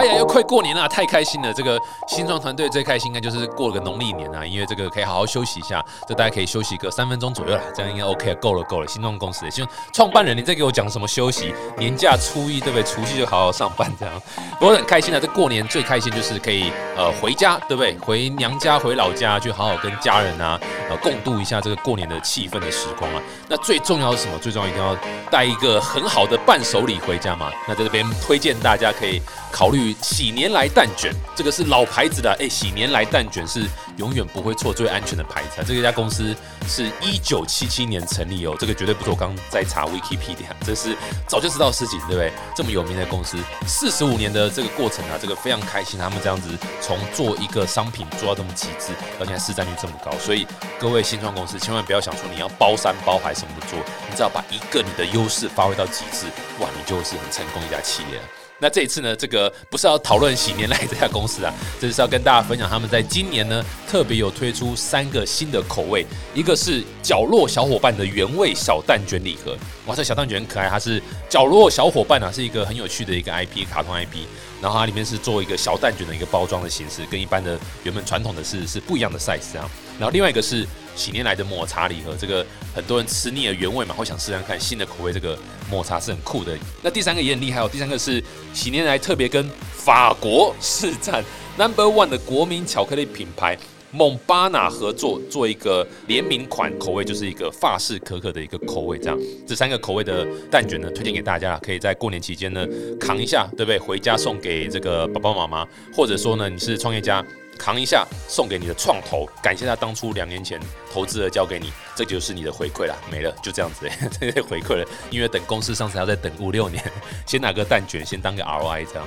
哎呀，又快过年了，太开心了！这个新创团队最开心应该就是过了个农历年啊，因为这个可以好好休息一下，这大家可以休息个三分钟左右了，这样应该 OK 了，够了够了。新创公司的希望创办人，你再给我讲什么休息？年假初一对不对？除夕就好好上班这样。我很开心啊，这过年最开心就是可以呃回家，对不对？回娘家回老家去好好跟家人啊呃共度一下这个过年的气氛的时光啊。那最重要是什么？最重要一定要带一个很好的伴手礼回家嘛。那在这边推荐大家可以考虑喜年来蛋卷，这个是老牌子的，哎，喜年来蛋卷是永远不会错、最安全的牌子啊。这家公司是一九七七年成立哦，这个绝对不是我刚在查 Wikipedia，这是早就知道事情，对不对？这么有名的公司，四十五年的这个过程啊，这个非常开心，他们这样子从做一个商品做到这么极致，而且市占率这么高，所以各位新创公司千万不要想说你要包山包海什么都做，你只要把一个你的优势发挥到极致，哇，你就是很成功一家企业。那这一次呢，这个不是要讨论喜年来这家公司啊，这是要跟大家分享他们在今年呢特别有推出三个新的口味，一个是角落小伙伴的原味小蛋卷礼盒，哇，这小蛋卷很可爱，它是角落小伙伴啊，是一个很有趣的一个 IP 卡通 IP，然后它里面是做一个小蛋卷的一个包装的形式，跟一般的原本传统的是是不一样的 size 啊，然后另外一个是。喜年来的抹茶礼盒，这个很多人吃腻了原味嘛，会想试试看新的口味。这个抹茶是很酷的。那第三个也很厉害哦，第三个是喜年来特别跟法国市占 Number One 的国民巧克力品牌蒙巴纳合作，做一个联名款口味，就是一个法式可可的一个口味。这样，这三个口味的蛋卷呢，推荐给大家，可以在过年期间呢扛一下，对不对？回家送给这个爸爸妈妈，或者说呢，你是创业家。扛一下，送给你的创投，感谢他当初两年前投资了交给你，这就是你的回馈了，没了，就这样子，这些回馈了。因为等公司上市要再等五六年，先拿个蛋卷，先当个 ROI 这样。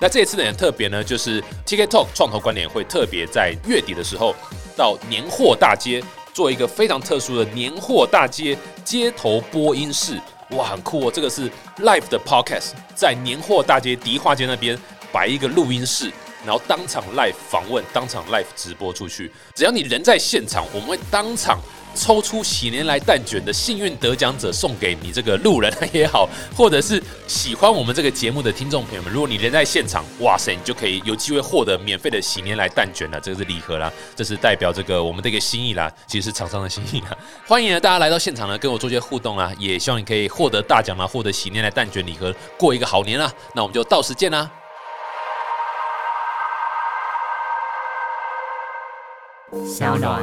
那这一次呢很特别呢，就是 TikTok 创投观点会特别在月底的时候到年货大街做一个非常特殊的年货大街街头播音室，哇，很酷哦！这个是 Live 的 Podcast，在年货大街迪化街那边摆一个录音室。然后当场 live 访问，当场 live 直播出去。只要你人在现场，我们会当场抽出喜年来蛋卷的幸运得奖者，送给你这个路人也好，或者是喜欢我们这个节目的听众朋友们。如果你人在现场，哇塞，你就可以有机会获得免费的喜年来蛋卷了。这个是礼盒啦，这是代表这个我们的一个心意啦，其实是厂商的心意啦。欢迎呢大家来到现场呢，跟我做些互动啦，也希望你可以获得大奖啦，获得喜年来蛋卷礼盒，过一个好年啦。那我们就到时见啦。小暖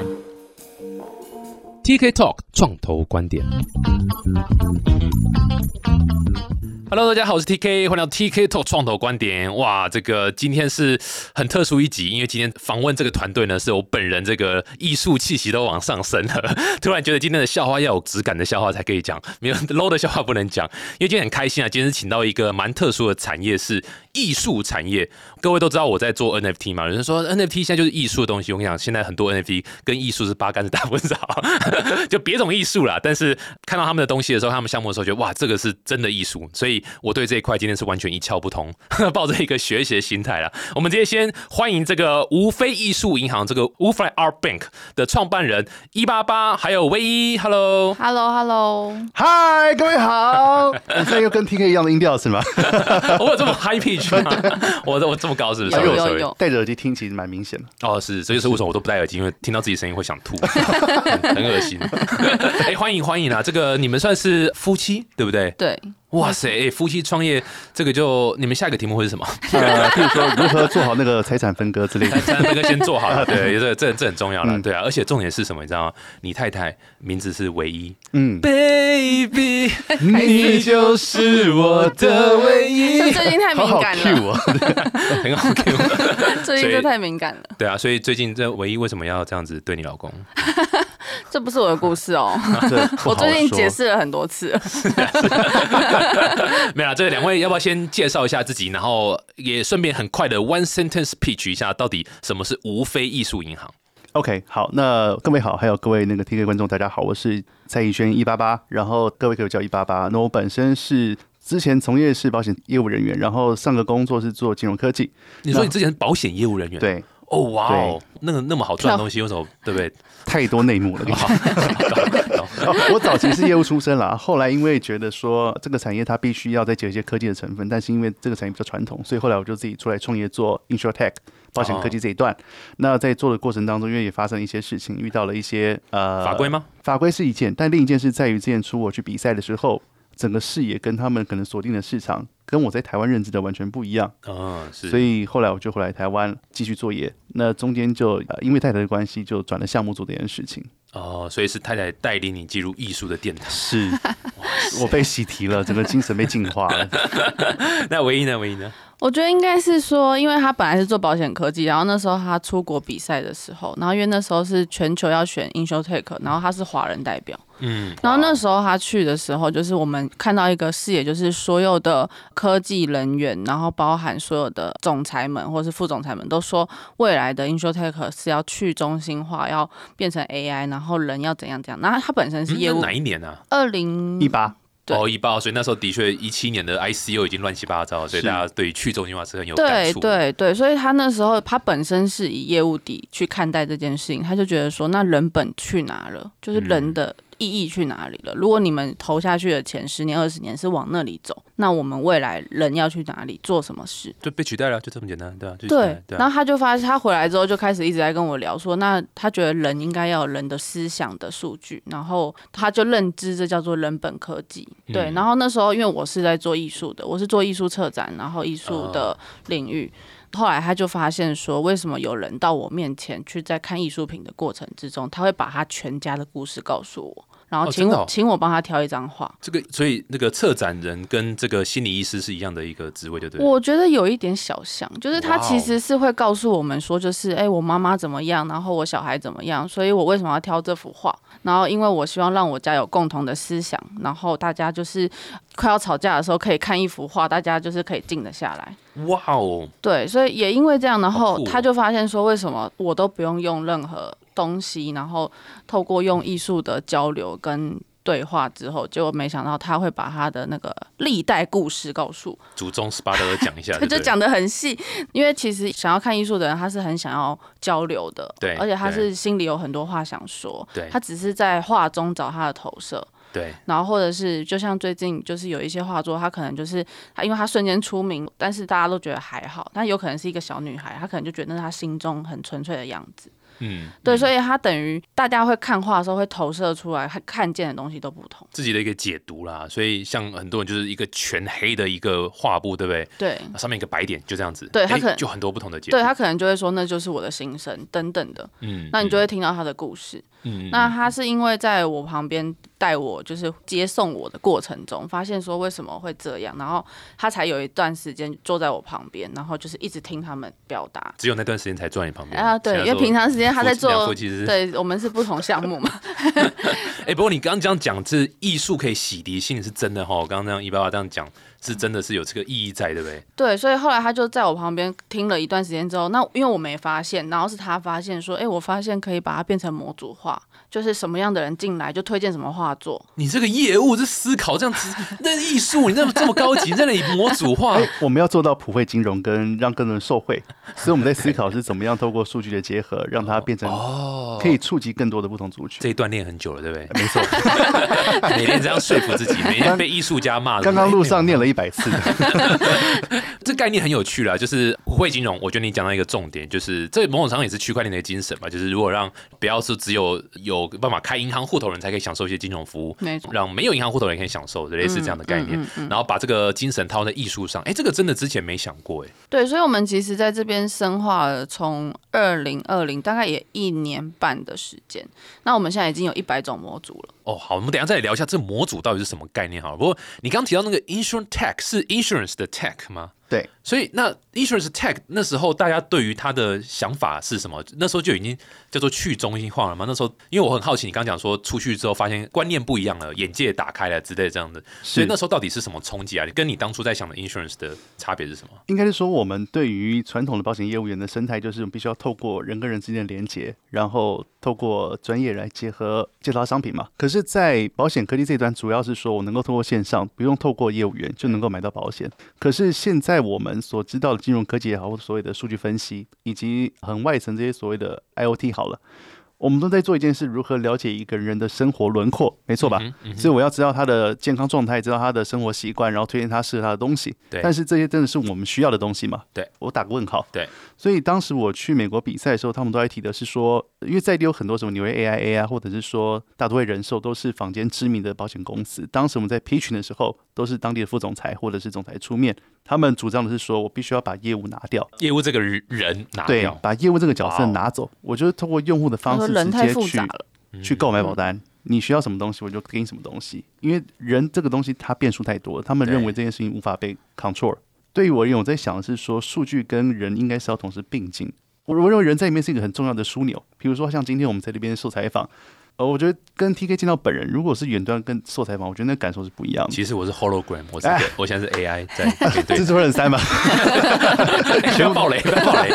TK Talk 创投观点。Hello，大家好，我是 TK，欢迎到 TK Talk 创投观点。哇，这个今天是很特殊一集，因为今天访问这个团队呢，是我本人这个艺术气息都往上升了。突然觉得今天的笑话要有质感的笑话才可以讲，没有 low 的笑话不能讲。因为今天很开心啊，今天是请到一个蛮特殊的产业，是艺术产业。各位都知道我在做 NFT 嘛，有人说 NFT 现在就是艺术的东西。我跟你讲，现在很多 NFT 跟艺术是八竿子打不着，就别种艺术啦。但是看到他们的东西的时候，他们项目的时候，觉得哇，这个是真的艺术，所以。我对这一块今天是完全一窍不通，抱着一个学习的心态了。我们今天先欢迎这个无非艺术银行这个 Ufly Art Bank 的创办人一八八，还有唯一，Hello，Hello，Hello，嗨，各位好。现在又跟 TK 一样的音调是吗？我有这么 high pitch 吗？我我这么高是不是？有有有。戴着耳机听其实蛮明显的。哦，是，所以是为什么我都不戴耳机，因为听到自己声音会想吐，很恶心。哎，欢迎欢迎啊！这个你们算是夫妻对不对？对。哇塞！夫妻创业，这个就你们下一个题目会是什么？呃，譬如说如何做好那个财产分割之类的。财产分割先做好了，对，这这这很重要了，对啊。而且重点是什么？你知道吗？你太太名字是唯一，嗯，baby，你就是我的唯一。最近太敏感了，很好 Q。最近就太敏感了。对啊，所以最近这唯一为什么要这样子对你老公？这不是我的故事哦，我最近解释了很多次。没有，这两位要不要先介绍一下自己，然后也顺便很快的 one sentence pitch 一下，到底什么是无非艺术银行？OK，好，那各位好，还有各位那个 TK 观众，大家好，我是蔡逸轩一八八，然后各位可以叫一八八。那我本身是之前从业是保险业务人员，然后上个工作是做金融科技。你说你之前是保险业务人员？对。哦哇哦，那个那么好赚的东西，为什么对不对？太多内幕了。我早期是业务出身啦，后来因为觉得说这个产业它必须要再加一些科技的成分，但是因为这个产业比较传统，所以后来我就自己出来创业做 InsurTech 保险科技这一段。那在做的过程当中，因为也发生一些事情，遇到了一些呃法规吗？法规是一件，但另一件事在于之前出我去比赛的时候。整个视野跟他们可能锁定的市场，跟我在台湾认知的完全不一样啊，是。所以后来我就回来台湾继续作业。那中间就因为太太的关系，就转了项目组这件事情。哦，所以是太太带领你进入艺术的殿堂。是，我被洗提了，整个精神被净化了。那唯一呢？唯一呢？我觉得应该是说，因为他本来是做保险科技，然后那时候他出国比赛的时候，然后因为那时候是全球要选 InsurTech，然后他是华人代表，嗯，然后那时候他去的时候，就是我们看到一个视野，就是所有的科技人员，然后包含所有的总裁们或是副总裁们，都说未来的 InsurTech 是要去中心化，要变成 AI，然后人要怎样怎样。那他本身是业务哪一年呢？二零一八。哦，一八，所以那时候的确一七年的 ICU 已经乱七八糟，所以大家对去中心化是很有感触。对对对，所以他那时候他本身是以业务底去看待这件事情，他就觉得说，那人本去哪了？就是人的。意义去哪里了？如果你们投下去的钱十年、二十年是往那里走，那我们未来人要去哪里做什么事？就被取代了，就这么简单，对吧？对。然后他就发现，他回来之后就开始一直在跟我聊说，那他觉得人应该要有人的思想的数据，然后他就认知这叫做人本科技。对。然后那时候因为我是在做艺术的，我是做艺术策展，然后艺术的领域。后来他就发现说，为什么有人到我面前去在看艺术品的过程之中，他会把他全家的故事告诉我，然后请我请我帮他挑一张画。这个所以那个策展人跟这个心理医师是一样的一个职位，对不对？我觉得有一点小像，就是他其实是会告诉我们说，就是哎，我妈妈怎么样，然后我小孩怎么样，所以我为什么要挑这幅画？然后因为我希望让我家有共同的思想，然后大家就是快要吵架的时候可以看一幅画，大家就是可以静得下来。哇哦，对，所以也因为这样，然后他就发现说，为什么我都不用用任何东西，然后透过用艺术的交流跟对话之后，结果没想到他会把他的那个历代故事告诉祖宗十八代讲一下，他就讲的很细，因为其实想要看艺术的人，他是很想要交流的，对，而且他是心里有很多话想说，对，他只是在画中找他的投射。对，然后或者是就像最近就是有一些画作，他可能就是他，因为他瞬间出名，但是大家都觉得还好，但有可能是一个小女孩，她可能就觉得那是她心中很纯粹的样子。嗯，对，所以他等于大家会看画的时候会投射出来，看看见的东西都不同，自己的一个解读啦。所以像很多人就是一个全黑的一个画布，对不对？对，上面一个白点就这样子。对他可能就很多不同的解读，对他可能就会说那就是我的心声等等的。嗯，那你就会听到他的故事。嗯，那他是因为在我旁边带我，就是接送我的过程中，发现说为什么会这样，然后他才有一段时间坐在我旁边，然后就是一直听他们表达。只有那段时间才坐在你旁边啊？对，因为平常时间他在做，对我们是不同项目嘛。哎，不过你刚刚这样讲，这艺术可以洗涤性，是真的哈。我刚刚那样一八八这样讲。是真的是有这个意义在，对不对？对，所以后来他就在我旁边听了一段时间之后，那因为我没发现，然后是他发现说，哎，我发现可以把它变成模组化，就是什么样的人进来就推荐什么画作。你这个业务这思考这样子，那艺术你那么这么高级，在那里模组化，我们要做到普惠金融跟让更多人受惠，所以我们在思考是怎么样透过数据的结合，让它变成哦，可以触及更多的不同族群。这一段练很久了，对不对？没错，每天这样说服自己，每天被艺术家骂。刚刚路上念了。一百次，这概念很有趣啦，就是普惠金融。我觉得你讲到一个重点，就是这某种程度也是区块链的精神嘛。就是如果让不要是只有有办法开银行户头人才可以享受一些金融服务，让没有银行户头人可以享受，类似这样的概念。然后把这个精神套在艺术上，哎，这个真的之前没想过，哎。对，所以，我们其实在这边深化了，从二零二零大概也一年半的时间。那我们现在已经有一百种模组了。哦，好，我们等下再来聊一下这模组到底是什么概念好了。不过你刚刚提到那个 insurance tech 是 insurance 的 tech 吗？对，所以那 insurance tech 那时候大家对于它的想法是什么？那时候就已经叫做去中心化了吗？那时候因为我很好奇，你刚讲说出去之后发现观念不一样了，眼界打开了之类这样的，所以那时候到底是什么冲击啊？你跟你当初在想的 insurance 的差别是什么？应该是说我们对于传统的保险业务员的生态，就是必须要透过人跟人之间的连接，然后透过专业来结合介绍商品嘛。可是，在保险科技这一端，主要是说我能够通过线上，不用透过业务员就能够买到保险。可是现在。我们所知道的金融科技也好，或所谓的数据分析，以及很外层这些所谓的 IOT 好了。我们都在做一件事，如何了解一个人的生活轮廓，没错吧？所以我要知道他的健康状态，知道他的生活习惯，然后推荐他适合他的东西。对。但是这些真的是我们需要的东西吗？对。我打个问号。对。所以当时我去美国比赛的时候，他们都在提的是说，因为在地有很多什么纽约 AIA 啊，或者是说大都会人寿，都是坊间知名的保险公司。当时我们在 P 群的时候，都是当地的副总裁或者是总裁出面，他们主张的是说我必须要把业务拿掉，业务这个人拿掉，把业务这个角色拿走。我就是通过用户的方式直接去。去购买保单，你需要什么东西，我就给你什么东西。因为人这个东西，它变数太多了，他们认为这件事情无法被 control。对于我而言，我在想的是说，数据跟人应该是要同时并进。我我认为人在里面是一个很重要的枢纽。比如说，像今天我们在这边受采访，呃，我觉得跟 TK 见到本人，如果是远端跟受采访，我觉得那感受是不一样的。其实我是 hologram，我是我现在是 AI 在面对。蜘蛛人三嘛，全暴雷，暴雷。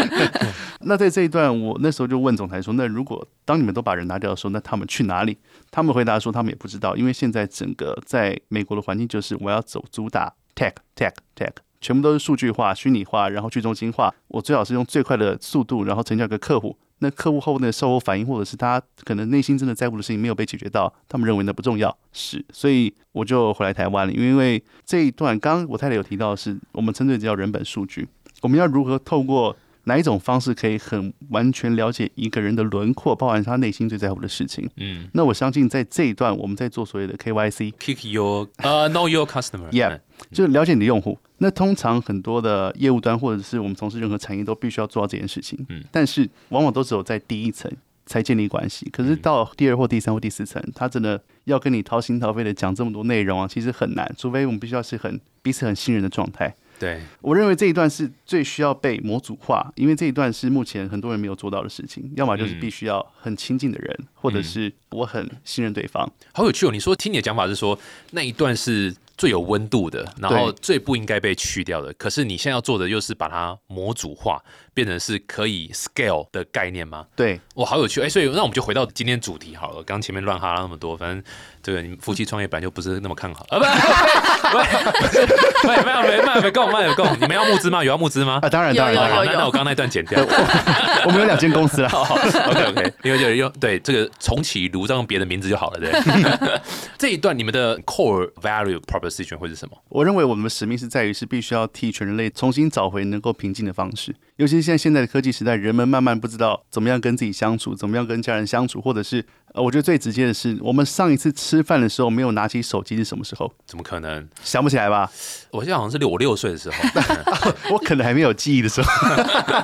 那在这一段，我那时候就问总裁说：“那如果当你们都把人拿掉的时候，那他们去哪里？”他们回答说：“他们也不知道，因为现在整个在美国的环境就是我要走主打 tech tech tech，全部都是数据化、虚拟化，然后去中心化。我最好是用最快的速度，然后成交给客户。那客户后面的售后反应，或者是他可能内心真的在乎的事情没有被解决到，他们认为那不重要。是，所以我就回来台湾了。因为这一段，刚刚我太太有提到是，我们称之为叫人本数据，我们要如何透过。”哪一种方式可以很完全了解一个人的轮廓，包含他内心最在乎的事情？嗯，那我相信在这一段我们在做所谓的 KYC，Kick your 呃 Know your customer，Yeah，就是了解你的用户。那通常很多的业务端或者是我们从事任何产业都必须要做到这件事情。嗯，但是往往都只有在第一层才建立关系，可是到第二或第三或第四层，他真的要跟你掏心掏肺的讲这么多内容啊，其实很难，除非我们必须要是很彼此很信任的状态。对，我认为这一段是最需要被模组化，因为这一段是目前很多人没有做到的事情。要么就是必须要很亲近的人，或者是我很信任对方。好有趣哦！你说听你的讲法是说那一段是。最有温度的，然后最不应该被去掉的，可是你现在要做的又是把它模组化，变成是可以 scale 的概念吗？对，哇，好有趣！哎，所以那我们就回到今天主题好了。刚前面乱哈拉那么多，反正这个你们夫妻创业本来就不是那么看好啊！不，不，没有，没有，没够，没有够。你们要募资吗？有要募资吗？啊，当然，当然，好，那那我刚刚那段剪掉。我们有两间公司了。OK，OK，因为就是用对这个重启炉，再用别的名字就好了，对。这一段你们的 core value proposition 会是什么？我认为我们的使命是在于是必须要替全人类重新找回能够平静的方式，尤其是现在现在的科技时代，人们慢慢不知道怎么样跟自己相处，怎么样跟家人相处，或者是。呃，我觉得最直接的是，我们上一次吃饭的时候没有拿起手机是什么时候？怎么可能想不起来吧？我记得好像是六我六岁的时候 我可能还没有记忆的时候。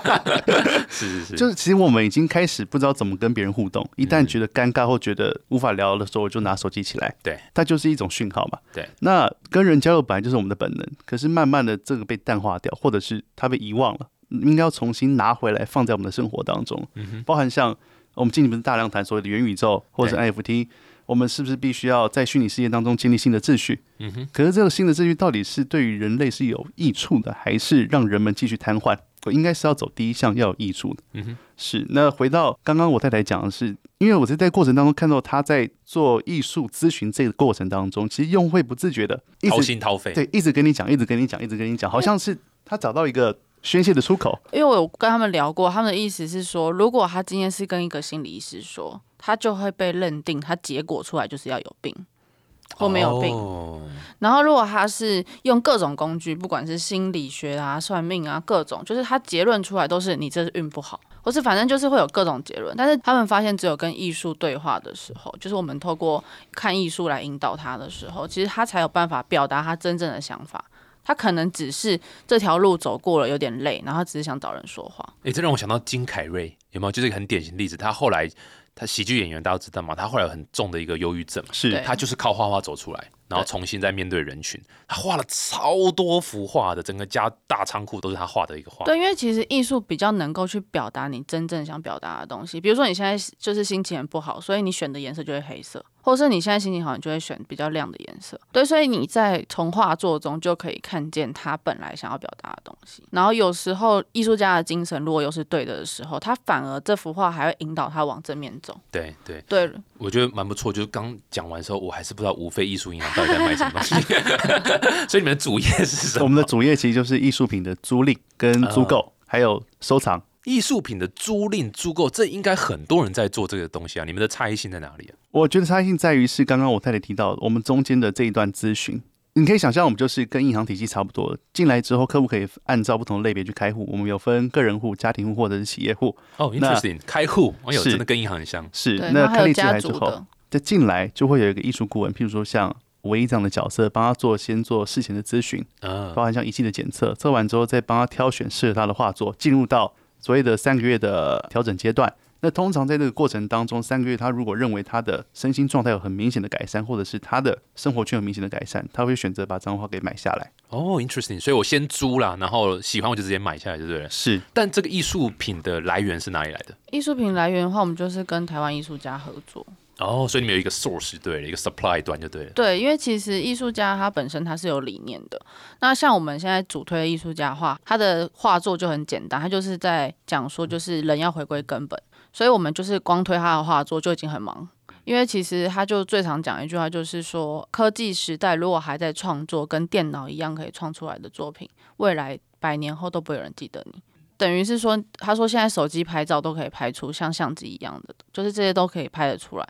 是是是，就是其实我们已经开始不知道怎么跟别人互动，一旦觉得尴尬或觉得无法聊的时候，我就拿手机起来。对，它就是一种讯号嘛。对，那跟人交流本来就是我们的本能，可是慢慢的这个被淡化掉，或者是它被遗忘了，应该要重新拿回来放在我们的生活当中，嗯包含像。我们近期不是大量谈所谓的元宇宙或者是 NFT，我们是不是必须要在虚拟世界当中建立新的秩序？嗯哼。可是这个新的秩序到底是对于人类是有益处的，还是让人们继续瘫痪？我应该是要走第一项要有益处的。嗯哼。是。那回到刚刚我太太讲的是，因为我在在过程当中看到他在做艺术咨询这个过程当中，其实用户会不自觉的掏心掏肺，对，一直跟你讲，一直跟你讲，一直跟你讲，好像是他找到一个。宣泄的出口，因为我有跟他们聊过，他们的意思是说，如果他今天是跟一个心理医师说，他就会被认定他结果出来就是要有病或没有病。然后如果他是用各种工具，不管是心理学啊、算命啊，各种，就是他结论出来都是你这是运不好，或是反正就是会有各种结论。但是他们发现，只有跟艺术对话的时候，就是我们透过看艺术来引导他的时候，其实他才有办法表达他真正的想法。他可能只是这条路走过了有点累，然后只是想找人说话。哎，这让我想到金凯瑞，有没有？就是一个很典型例子。他后来，他喜剧演员，大家都知道嘛。他后来有很重的一个忧郁症，是他就是靠画画走出来。然后重新再面对人群，他画了超多幅画的，整个家大仓库都是他画的一个画。对，因为其实艺术比较能够去表达你真正想表达的东西。比如说你现在就是心情很不好，所以你选的颜色就会黑色，或者是你现在心情好，你就会选比较亮的颜色。对，所以你在从画作中就可以看见他本来想要表达的东西。然后有时候艺术家的精神如果又是对的的时候，他反而这幅画还会引导他往正面走。对对对，我觉得蛮不错。就是刚讲完之后，我还是不知道无非艺术银行。到底在卖什么东西。所以你们的主业是什么？我们的主业其实就是艺术品的租赁跟租购，还有收藏。艺术品的租赁、租购，这应该很多人在做这个东西啊。你们的差异性在哪里啊？我觉得差异性在于是刚刚我太太提到，我们中间的这一段咨询，你可以想象，我们就是跟银行体系差不多。进来之后，客户可以按照不同的类别去开户。我们有分个人户、家庭户或者是企业户。哦，interesting，开户，哎呦，真的跟银行很像。是，那开立进来之后，再进来就会有一个艺术顾问，譬如说像唯一这样的角色，帮他做先做事前的咨询，啊，包含像仪器的检测，测完之后再帮他挑选适合他的画作，进入到。所谓的三个月的调整阶段，那通常在这个过程当中，三个月他如果认为他的身心状态有很明显的改善，或者是他的生活圈有明显的改善，他会选择把这张画给买下来。哦，interesting。所以我先租啦，然后喜欢我就直接买下来，对不对？是。但这个艺术品的来源是哪里来的？艺术品来源的话，我们就是跟台湾艺术家合作。哦，所以你们有一个 source 对了，一个 supply 端就对了。对，因为其实艺术家他本身他是有理念的。那像我们现在主推的艺术家画，他的画作就很简单，他就是在讲说，就是人要回归根本。所以我们就是光推他的画作就已经很忙，因为其实他就最常讲一句话，就是说科技时代如果还在创作跟电脑一样可以创出来的作品，未来百年后都不会有人记得你。等于是说，他说现在手机拍照都可以拍出像相机一样的，就是这些都可以拍得出来。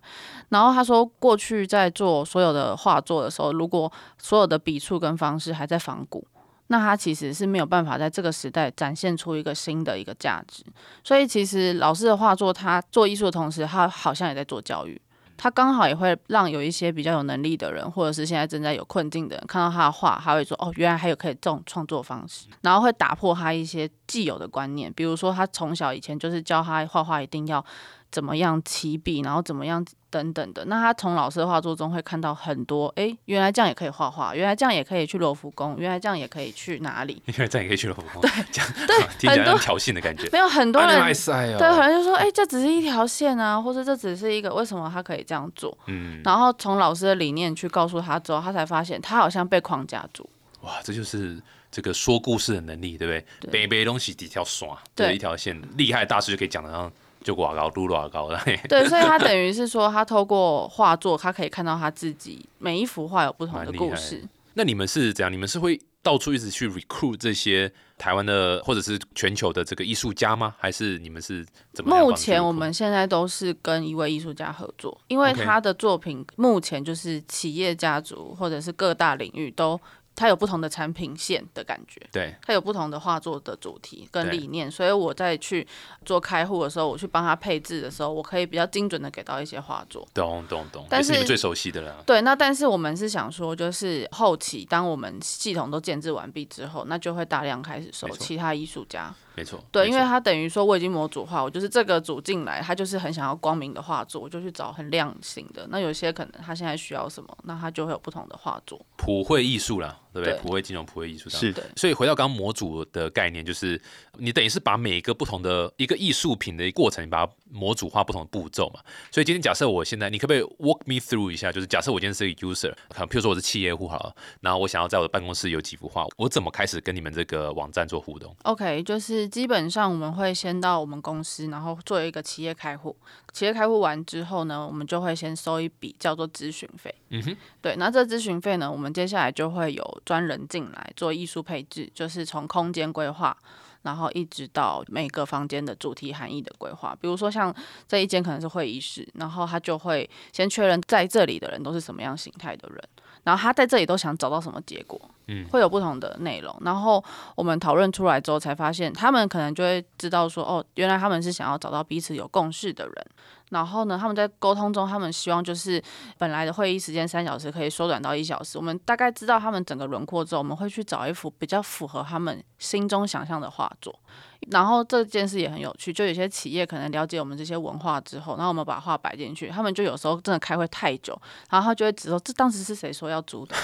然后他说，过去在做所有的画作的时候，如果所有的笔触跟方式还在仿古，那他其实是没有办法在这个时代展现出一个新的一个价值。所以其实老师的画作，他做艺术的同时，他好像也在做教育。他刚好也会让有一些比较有能力的人，或者是现在正在有困境的人，看到他的画，他会说：“哦，原来还有可以这种创作方式。”然后会打破他一些既有的观念，比如说他从小以前就是教他画画一定要。怎么样起笔，然后怎么样等等的。那他从老师的画作中会看到很多，哎，原来这样也可以画画，原来这样也可以去罗浮宫，原来这样也可以去哪里？原来这样也可以去罗浮宫。对，这样对，很多挑衅的感觉。没有很多人对，好像就说，哎，这只是一条线啊，或者这只是一个，为什么他可以这样做？嗯。然后从老师的理念去告诉他之后，他才发现他好像被框架住。哇，这就是这个说故事的能力，对不对？背背东西几条刷，对，一条线，厉害的大师就可以讲的像。就挂高，撸多高了。对，所以他等于是说，他透过画作，他可以看到他自己每一幅画有不同的故事。那你们是怎样？你们是会到处一直去 recruit 这些台湾的或者是全球的这个艺术家吗？还是你们是怎么？目前我们现在都是跟一位艺术家合作，因为他的作品目前就是企业家族或者是各大领域都。它有不同的产品线的感觉，对，它有不同的画作的主题跟理念，所以我在去做开户的时候，我去帮他配置的时候，我可以比较精准的给到一些画作。懂懂懂，但是你们最熟悉的了。对，那但是我们是想说，就是后期当我们系统都建制完毕之后，那就会大量开始收其他艺术家。没错，对，因为他等于说我已经模组化，我就是这个组进来，他就是很想要光明的画作，我就去找很亮型的。那有些可能他现在需要什么，那他就会有不同的画作。普惠艺术啦，对不对？普惠金融、普惠艺术是的。所以回到刚刚模组的概念，就是你等于是把每一个不同的一个艺术品的过程，你把它模组化不同的步骤嘛。所以今天假设我现在，你可不可以 walk me through 一下？就是假设我今天是一个 user，可能譬如说我是企业户好了，然后我想要在我的办公室有几幅画，我怎么开始跟你们这个网站做互动？OK，就是基本上我们。会先到我们公司，然后做一个企业开户。企业开户完之后呢，我们就会先收一笔叫做咨询费。嗯哼，对。那这咨询费呢，我们接下来就会有专人进来做艺术配置，就是从空间规划，然后一直到每个房间的主题含义的规划。比如说像这一间可能是会议室，然后他就会先确认在这里的人都是什么样形态的人。然后他在这里都想找到什么结果，嗯，会有不同的内容。然后我们讨论出来之后，才发现他们可能就会知道说，哦，原来他们是想要找到彼此有共识的人。然后呢，他们在沟通中，他们希望就是本来的会议时间三小时可以缩短到一小时。我们大概知道他们整个轮廓之后，我们会去找一幅比较符合他们心中想象的画作。然后这件事也很有趣，就有些企业可能了解我们这些文化之后，然后我们把画摆进去，他们就有时候真的开会太久，然后他就会指说这当时是谁说要租的，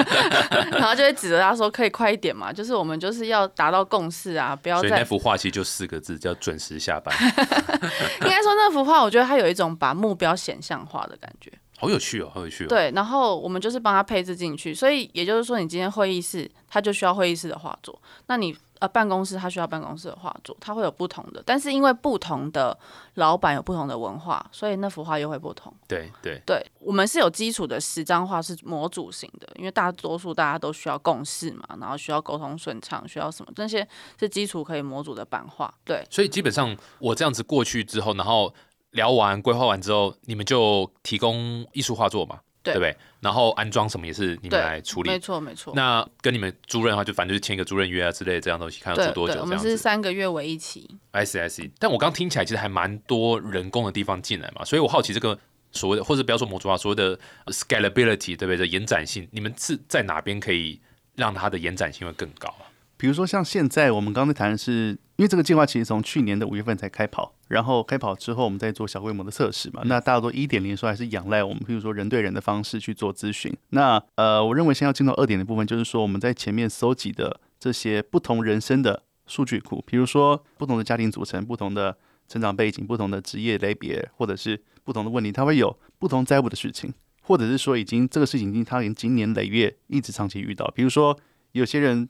然后就会指着他说可以快一点嘛，就是我们就是要达到共识啊，不要。所以那幅画其实就四个字，叫准时下班。应该说那幅画，我觉得它有一种把目标显像化的感觉。好有趣哦，好有趣哦。对，然后我们就是帮他配置进去，所以也就是说，你今天会议室，他就需要会议室的画作。那你呃办公室，他需要办公室的画作，它会有不同的，但是因为不同的老板有不同的文化，所以那幅画又会不同。对对对，我们是有基础的十张画是模组型的，因为大多数大家都需要共事嘛，然后需要沟通顺畅，需要什么，这些是基础可以模组的版画。对，所以基本上我这样子过去之后，然后聊完规划完之后，你们就提供艺术画作嘛，对不对？然后安装什么也是你们来处理，没错没错。那跟你们租任的话，就反正就是签一个租任约啊之类的这样东西，看要租多久这样子。我们是三个月为一期。I see I see。但我刚听起来其实还蛮多人工的地方进来嘛，所以我好奇这个所谓的，或者不要说模组化，所谓的 scalability 对不对？的延展性，你们是在哪边可以让它的延展性会更高啊？比如说像现在我们刚才谈的是，因为这个计划其实从去年的五月份才开跑，然后开跑之后我们再做小规模的测试嘛。那大多一点零的时候还是仰赖我们，譬如说人对人的方式去做咨询。那呃，我认为先要进到二点的部分，就是说我们在前面搜集的这些不同人生的数据库，比如说不同的家庭组成、不同的成长背景、不同的职业类别，或者是不同的问题，它会有不同在乎的事情，或者是说已经这个事情已经他已经经年累月一直长期遇到，比如说有些人。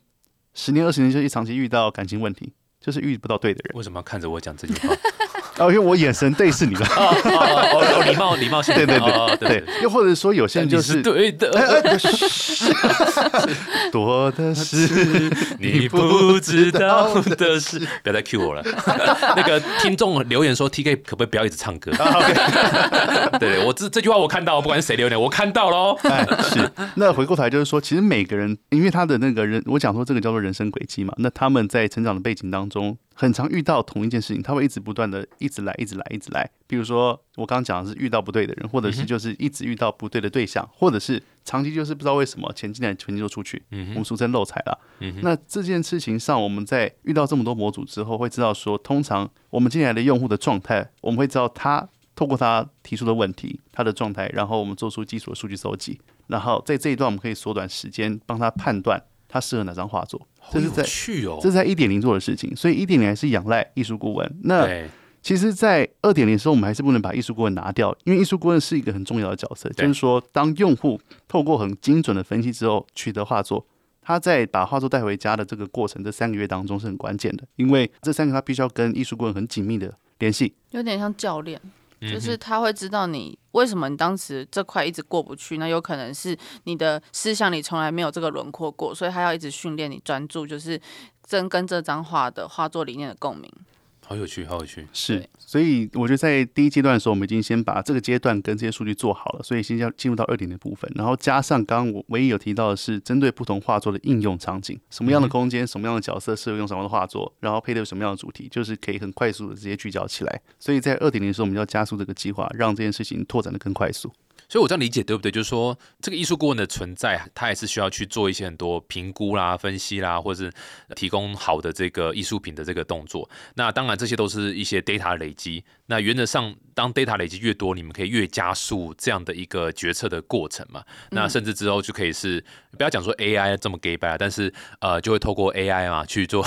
十年二十年就一长期遇到感情问题，就是遇不到对的人。为什么要看着我讲这句话？哦，因为我眼神对视你了。哦，礼貌礼貌性。对对对对。又或者说有些人就是对的。多的是你不知道的事。不要再 cue 我了。那个听众留言说，T K 可不可以不要一直唱歌？对，我这这句话我看到，不管是谁留言，我看到喽。哎，是。那回过头来就是说，其实每个人，因为他的那个人，我讲说这个叫做人生轨迹嘛。那他们在成长的背景当中。很常遇到同一件事情，他会一直不断的一直来，一直来，一直来。比如说我刚刚讲的是遇到不对的人，或者是就是一直遇到不对的对象，或者是长期就是不知道为什么钱进来钱就出去，我们俗称漏财了。那这件事情上，我们在遇到这么多模组之后，会知道说，通常我们进来的用户的状态，我们会知道他透过他提出的问题，他的状态，然后我们做出基础的数据搜集，然后在这一段我们可以缩短时间，帮他判断。他适合哪张画作？这是在哦，这是在一点零做的事情，所以一点零还是仰赖艺术顾问。那其实，在二点零的时候，我们还是不能把艺术顾问拿掉，因为艺术顾问是一个很重要的角色。就是说，当用户透过很精准的分析之后取得画作，他在把画作带回家的这个过程，这三个月当中是很关键的，因为这三个他必须要跟艺术顾问很紧密的联系，有点像教练。就是他会知道你为什么你当时这块一直过不去，那有可能是你的思想里从来没有这个轮廓过，所以他要一直训练你专注，就是真跟这张画的画作理念的共鸣。好有趣，好有趣，是，所以我觉得在第一阶段的时候，我们已经先把这个阶段跟这些数据做好了，所以先要进入到二点的部分，然后加上刚刚我唯一有提到的是针对不同画作的应用场景，什么样的空间，什么样的角色适合用什么样的画作，然后配对什么样的主题，就是可以很快速的直接聚焦起来。所以在二点零的时候，我们要加速这个计划，让这件事情拓展的更快速。所以，我这样理解对不对？就是说，这个艺术顾问的存在，他也是需要去做一些很多评估啦、分析啦，或者是提供好的这个艺术品的这个动作。那当然，这些都是一些 data 累积。那原则上，当 data 累积越多，你们可以越加速这样的一个决策的过程嘛？那甚至之后就可以是不要讲说 AI 这么 gay 白，但是呃，就会透过 AI 嘛去做，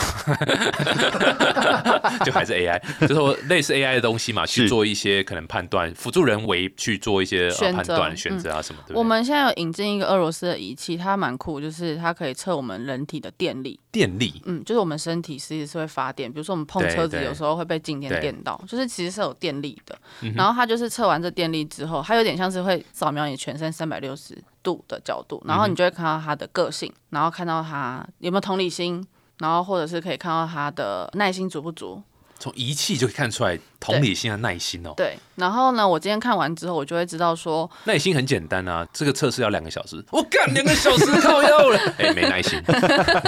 就还是 AI，就是说类似 AI 的东西嘛，去做一些可能判断，辅助人为去做一些判断、选择啊什么的。我们现在有引进一个俄罗斯的仪器，它蛮酷，就是它可以测我们人体的电力。电力，嗯，就是我们身体其实是会发电，比如说我们碰车子，有时候会被静电电到，就是其实是有电力的。然后它就是测完这电力之后，它有点像是会扫描你全身三百六十度的角度，然后你就会看到他的个性，然后看到他有没有同理心，然后或者是可以看到他的耐心足不足。从仪器就可以看出来同理心和耐心哦。对，然后呢，我今天看完之后，我就会知道说，耐心很简单啊，这个测试要两个小时，我干两个小时 靠腰了，哎，没耐心，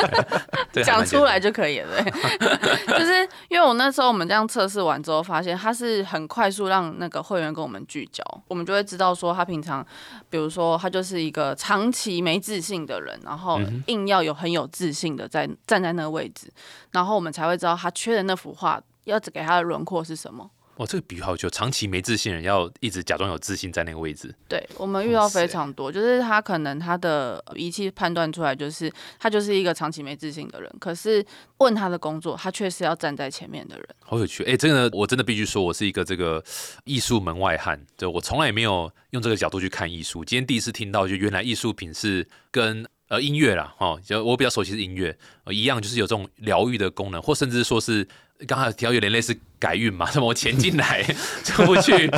讲出来就可以了。就是因为我那时候我们这样测试完之后，发现他是很快速让那个会员跟我们聚焦，我们就会知道说他平常，比如说他就是一个长期没自信的人，然后硬要有很有自信的在站在那个位置，然后我们才会知道他缺的那幅画。要给他的轮廓是什么？哇，这个比喻好就长期没自信人要一直假装有自信在那个位置。对我们遇到非常多，就是他可能他的仪器判断出来就是他就是一个长期没自信的人，可是问他的工作，他却是要站在前面的人。好有趣，哎，这个我真的必须说，我是一个这个艺术门外汉，就我从来也没有用这个角度去看艺术。今天第一次听到，就原来艺术品是跟呃音乐啦，哦，就我比较熟悉是音乐，呃，一样就是有这种疗愈的功能，或甚至说是刚才提到有点类似改运嘛，什么我钱进来 出不去，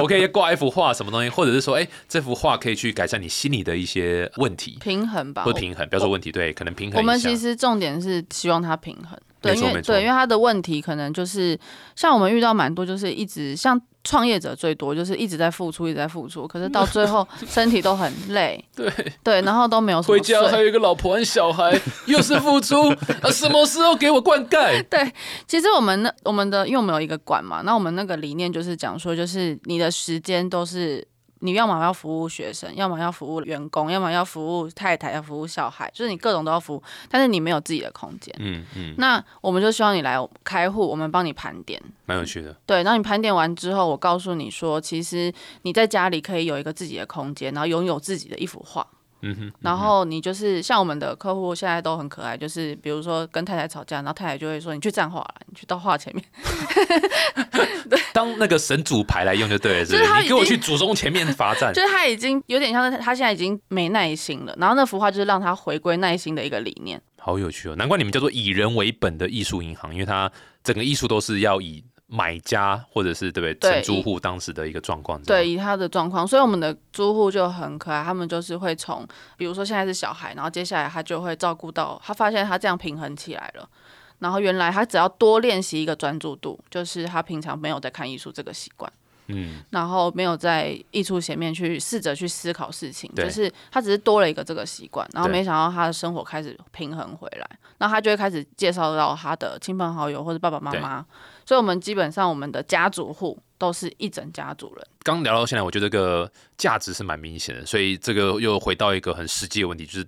我可以挂一幅画什么东西，或者是说，哎，这幅画可以去改善你心里的一些问题，平衡吧，不平衡，不要说问题，对，可能平衡。我们其实重点是希望它平衡，对，因为对，因为他的问题可能就是像我们遇到蛮多，就是一直像。创业者最多就是一直在付出，一直在付出，可是到最后 身体都很累，对对，然后都没有回家还有一个老婆和小孩，又是付出，啊，什么时候给我灌溉？对，其实我们那我们的因为我们有一个馆嘛，那我们那个理念就是讲说，就是你的时间都是。你要么要服务学生，要么要服务员工，要么要服务太太，要服务小孩，就是你各种都要服务，但是你没有自己的空间。嗯嗯。那我们就希望你来开户，我们帮你盘点。蛮有趣的。对，那你盘点完之后，我告诉你说，其实你在家里可以有一个自己的空间，然后拥有自己的一幅画。嗯哼，然后你就是像我们的客户现在都很可爱，就是比如说跟太太吵架，然后太太就会说你去站画了，你去到画前面，对，当那个神主牌来用就对了，就是你给我去祖宗前面罚站，就是他已经有点像是他现在已经没耐心了，然后那幅画就是让他回归耐心的一个理念，好有趣哦，难怪你们叫做以人为本的艺术银行，因为它整个艺术都是要以。买家或者是对不对？租户当时的一个状况，对，以他的状况，所以我们的租户就很可爱，他们就是会从，比如说现在是小孩，然后接下来他就会照顾到，他发现他这样平衡起来了，然后原来他只要多练习一个专注度，就是他平常没有在看艺术这个习惯。嗯，然后没有在艺术前面去试着去思考事情，就是他只是多了一个这个习惯，然后没想到他的生活开始平衡回来，然后他就会开始介绍到他的亲朋好友或者爸爸妈妈，所以我们基本上我们的家族户都是一整家族人。刚聊到现在，我觉得这个价值是蛮明显的，所以这个又回到一个很实际的问题，就是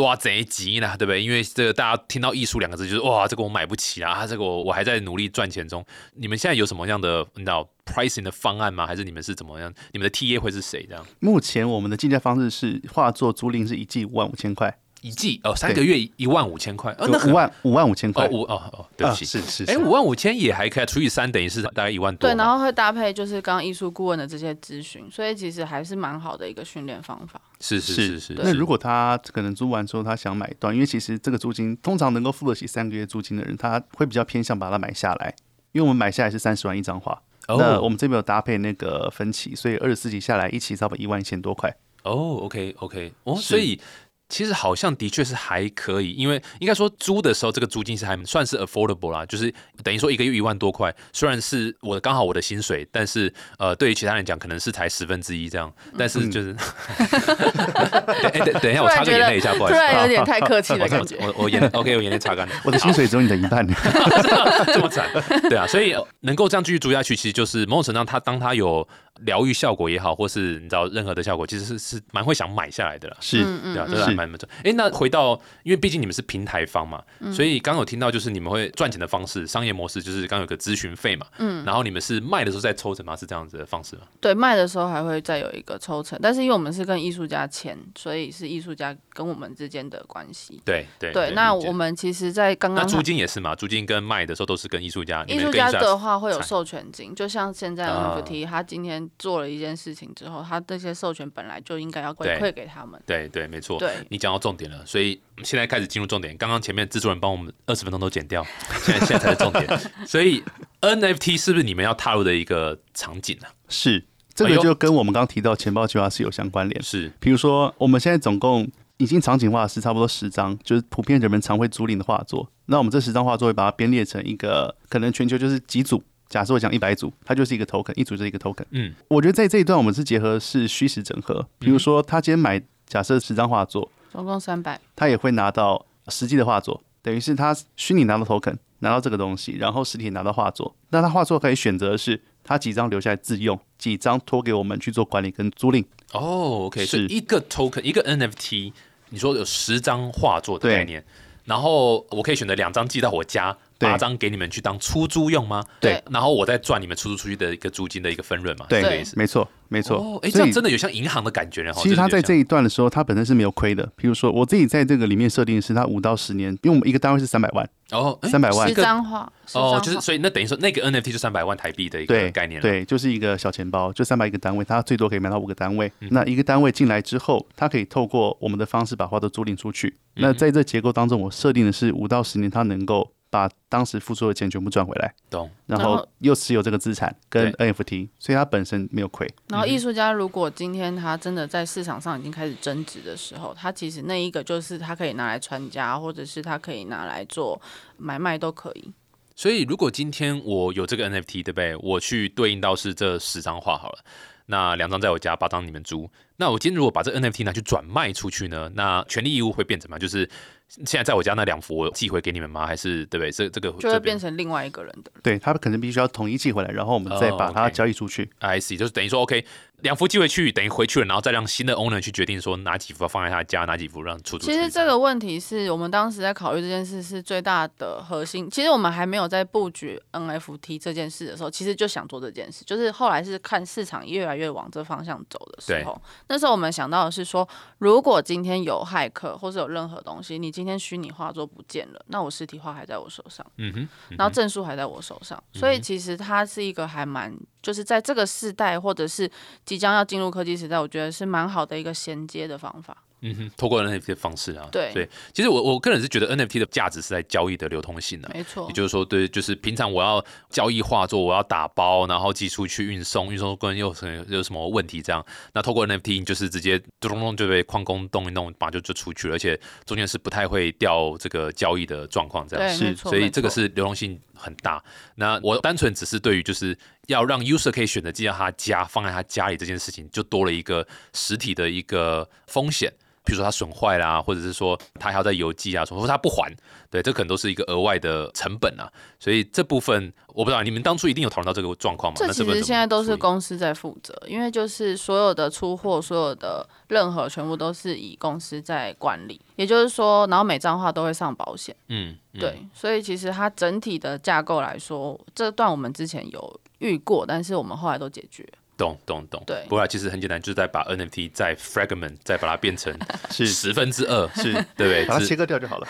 哇贼急呢，对不对？因为这个大家听到艺术两个字，就是哇，这个我买不起啊，这个我我还在努力赚钱中。你们现在有什么样的你知道？pricing 的方案吗？还是你们是怎么样？你们的 T A 会是谁这样？目前我们的竞价方式是画作租赁是一季五万五千块，一季哦，三个月一万五千块，呃，那五万五万五千块，五哦哦，对不起，是是，哎，五万五千也还可以，除以三等于是大概一万多。对，然后会搭配就是刚刚艺术顾问的这些咨询，所以其实还是蛮好的一个训练方法。是是是是。那如果他可能租完之后他想买断，因为其实这个租金通常能够付得起三个月租金的人，他会比较偏向把它买下来，因为我们买下来是三十万一张画。那我们这边有搭配那个分期，所以二十四期下来一期差不多一万一千多块。哦，OK OK，哦，所以。其实好像的确是还可以，因为应该说租的时候这个租金是还算是 affordable 啦，就是等于说一个月一万多块，虽然是我刚好我的薪水，但是呃对于其他人讲可能是才十分之一这样，但是就是，哎等等一下我擦个眼泪一下，不好意思，突然有点太客气了，我我眼 OK 我眼泪擦干了，我的薪水只有你的一半，这么惨，对啊，所以能够这样继续租下去，其实就是某种程度上他当他有。疗愈效果也好，或是你知道任何的效果，其实是是蛮会想买下来的啦。是，对啊，这还蛮不错。哎，那回到，因为毕竟你们是平台方嘛，所以刚有听到就是你们会赚钱的方式，商业模式就是刚有个咨询费嘛。嗯。然后你们是卖的时候再抽成吗？是这样子的方式吗？对，卖的时候还会再有一个抽成，但是因为我们是跟艺术家签，所以是艺术家跟我们之间的关系。对对对。那我们其实，在刚刚那租金也是嘛，租金跟卖的时候都是跟艺术家。艺术家的话会有授权金，就像现在 NFT，他今天做了一件事。情之后，他这些授权本来就应该要回馈给他们。对对，没错。对，你讲到重点了，所以现在开始进入重点。刚刚前面制作人帮我们二十分钟都剪掉，现在现在才是重点。所以 NFT 是不是你们要踏入的一个场景呢？是，这个就跟我们刚刚提到钱包计划是有相关联。是，比如说我们现在总共已经场景化是差不多十张，就是普遍人们常会租赁的画作。那我们这十张画作会把它编列成一个可能全球就是几组。假设我讲一百组，它就是一个 token，一组就是一个 token。嗯，我觉得在这一段我们是结合是虚实整合。比如说，他今天买假设十张画作，总共三百，他也会拿到实际的画作，等于是他虚拟拿到 token，拿到这个东西，然后实体拿到画作。那他画作可以选择是他几张留下来自用，几张托给我们去做管理跟租赁。哦，OK，是一个 token，一个 NFT。你说有十张画作的概念。然后我可以选择两张寄到我家，八张给你们去当出租用吗？对，然后我再赚你们出租出去的一个租金的一个分润嘛？对，这个意思。没错，没错。哦，哎，这样真的有像银行的感觉呢。其实他在这一段的时候，他本身是没有亏的。比如说，我自己在这个里面设定是他五到十年，因为我们一个单位是三百万，哦，三百万十张画，哦，就是所以那等于说那个 NFT 就三百万台币的一个概念了。对，就是一个小钱包，就三百一个单位，他最多可以买到五个单位。那一个单位进来之后，他可以透过我们的方式把画都租赁出去。那在这结构当中，我设定的是五到十年，它能够。把当时付出的钱全部赚回来，懂。然后又持有这个资产跟 NFT，所以他本身没有亏。然后艺术家如果今天他真的在市场上已经开始增值的时候，他其实那一个就是他可以拿来传家，或者是他可以拿来做买卖都可以。所以如果今天我有这个 NFT，对不对？我去对应到是这十张画好了，那两张在我家，八张你们租。那我今天如果把这 NFT 拿去转卖出去呢？那权利义务会变怎么样？就是。现在在我家那两幅我寄回给你们吗？还是对不对？这这个就会变成另外一个人的。对他可能必须要统一寄回来，然后我们再把它交易出去。I see，就是等于说 OK。两幅寄回去，等于回去了，然后再让新的 owner 去决定说哪几幅要放在他家，哪几幅让出租。其实这个问题是我们当时在考虑这件事是最大的核心。其实我们还没有在布局 NFT 这件事的时候，其实就想做这件事。就是后来是看市场越来越往这方向走的时候，那时候我们想到的是说，如果今天有骇客或是有任何东西，你今天虚拟画作不见了，那我实体画还在我手上，嗯哼，然后证书还在我手上，所以其实它是一个还蛮。就是在这个时代，或者是即将要进入科技时代，我觉得是蛮好的一个衔接的方法。嗯哼，透过 NFT 的方式啊，对对，其实我我个人是觉得 NFT 的价值是在交易的流通性的，没错。也就是说，对，就是平常我要交易画作，我要打包，然后寄出去运送，运送跟又有什么问题这样，那透过 NFT 就是直接咚咚咚就被矿工动一弄，把就就出去了，而且中间是不太会掉这个交易的状况这样，是，所以这个是流动性很大。那我单纯只是对于就是要让 user 可以选择寄到他家，放在他家里这件事情，就多了一个实体的一个风险。比如说它损坏啦，或者是说它还要再邮寄啊，或者它不还，对，这可能都是一个额外的成本啊。所以这部分我不知道，你们当初一定有讨论到这个状况吗？这其实现在都是公司在负责，因为就是所有的出货，所有的任何全部都是以公司在管理。也就是说，然后每张画都会上保险。嗯，对，所以其实它整体的架构来说，这段我们之前有遇过，但是我们后来都解决。懂懂懂，对，不过其实很简单，就是在把 NFT 再 fragment，再把它变成 是十分之二，是对不对？把它切割掉就好了。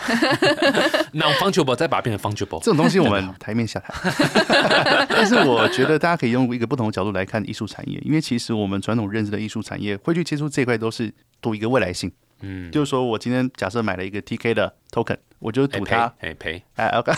那 fungible 再把它变成 fungible，这种东西我们台面下谈。但是我觉得大家可以用一个不同的角度来看艺术产业，因为其实我们传统认知的艺术产业会去接触这块，都是赌一个未来性。嗯，就是说我今天假设买了一个 TK 的 token，我就赌它赔赔哎，OK，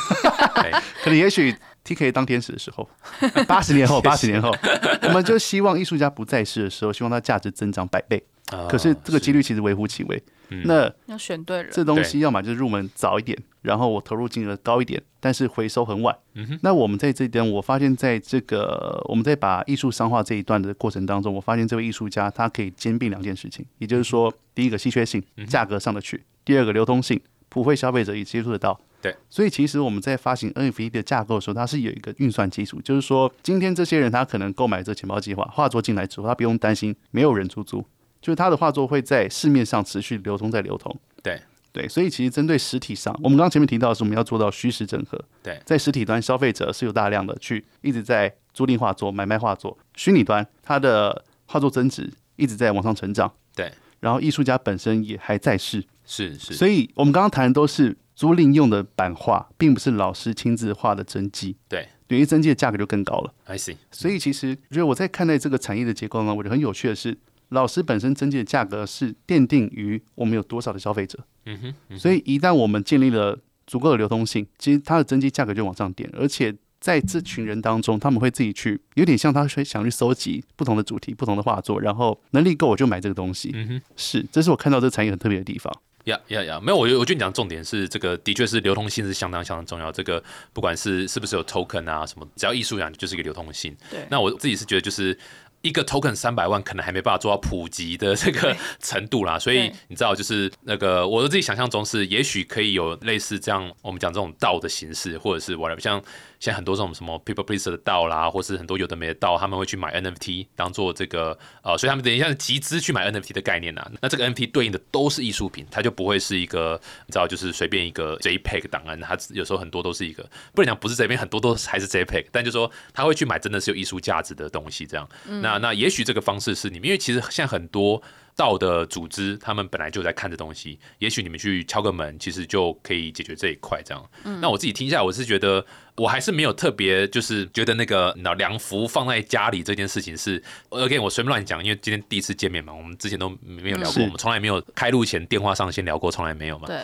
可能也许。TK 当天使的时候，八十年后，八十年后，我们就希望艺术家不在世的时候，希望它价值增长百倍。可是这个几率其实微乎其微。那要选对人，这东西要么就是入门早一点，然后我投入金额高一点，但是回收很晚。那我们在这一点，我发现在这个我们在把艺术商化这一段的过程当中，我发现这位艺术家他可以兼并两件事情，也就是说，第一个稀缺性，价格上得去；第二个流通性，普惠消费者也接触得到。对，所以其实我们在发行 NFT 的架构的时候，它是有一个运算基础，就是说今天这些人他可能购买这钱包计划画作进来之后，他不用担心没有人出租，就是他的画作会在市面上持续流通在流通。对对，所以其实针对实体上，我们刚刚前面提到的是我们要做到虚实整合。对，在实体端消费者是有大量的去一直在租赁画作、买卖画作，虚拟端它的画作增值一直在往上成长。对，然后艺术家本身也还在世。是是，所以我们刚刚谈的都是。租赁用的版画，并不是老师亲自画的真迹。对，等于真迹的价格就更高了。I see。所以其实，我觉得我在看待这个产业的结构呢，我觉得很有趣的是，老师本身真迹的价格是奠定于我们有多少的消费者。嗯哼。所以一旦我们建立了足够的流通性，其实它的真迹价格就往上点。而且在这群人当中，他们会自己去，有点像他会想去搜集不同的主题、不同的画作，然后能力够我就买这个东西。嗯哼。是，这是我看到这个产业很特别的地方。呀呀呀！没有，我我觉得你讲重点是这个，的确是流通性是相当相当重要。这个不管是是不是有 token 啊什么，只要艺术讲就是一个流通性。对。那我自己是觉得就是一个 token 三百万可能还没办法做到普及的这个 程度啦，所以你知道，就是那个我自己想象中是，也许可以有类似这样，我们讲这种道的形式，或者是 whatever，像现在很多这种什么 people pleaser 的道啦，或是很多有的没的道，他们会去买 NFT 当做这个呃，所以他们等一下集资去买 NFT 的概念呐。那这个 NFT 对应的都是艺术品，它就不会是一个你知道，就是随便一个 JPEG 档案，它有时候很多都是一个，不能讲不是这边很多都还是 JPEG，但就说他会去买真的是有艺术价值的东西这样。那那也许这个方式是你们，因为其实现在很多道的组织，他们本来就在看这东西，也许你们去敲个门，其实就可以解决这一块这样。那我自己听下来，我是觉得。我还是没有特别，就是觉得那个那凉服放在家里这件事情是，again 我随便乱讲，因为今天第一次见面嘛，我们之前都没有聊过，我们从来没有开录前电话上先聊过，从来没有嘛。对，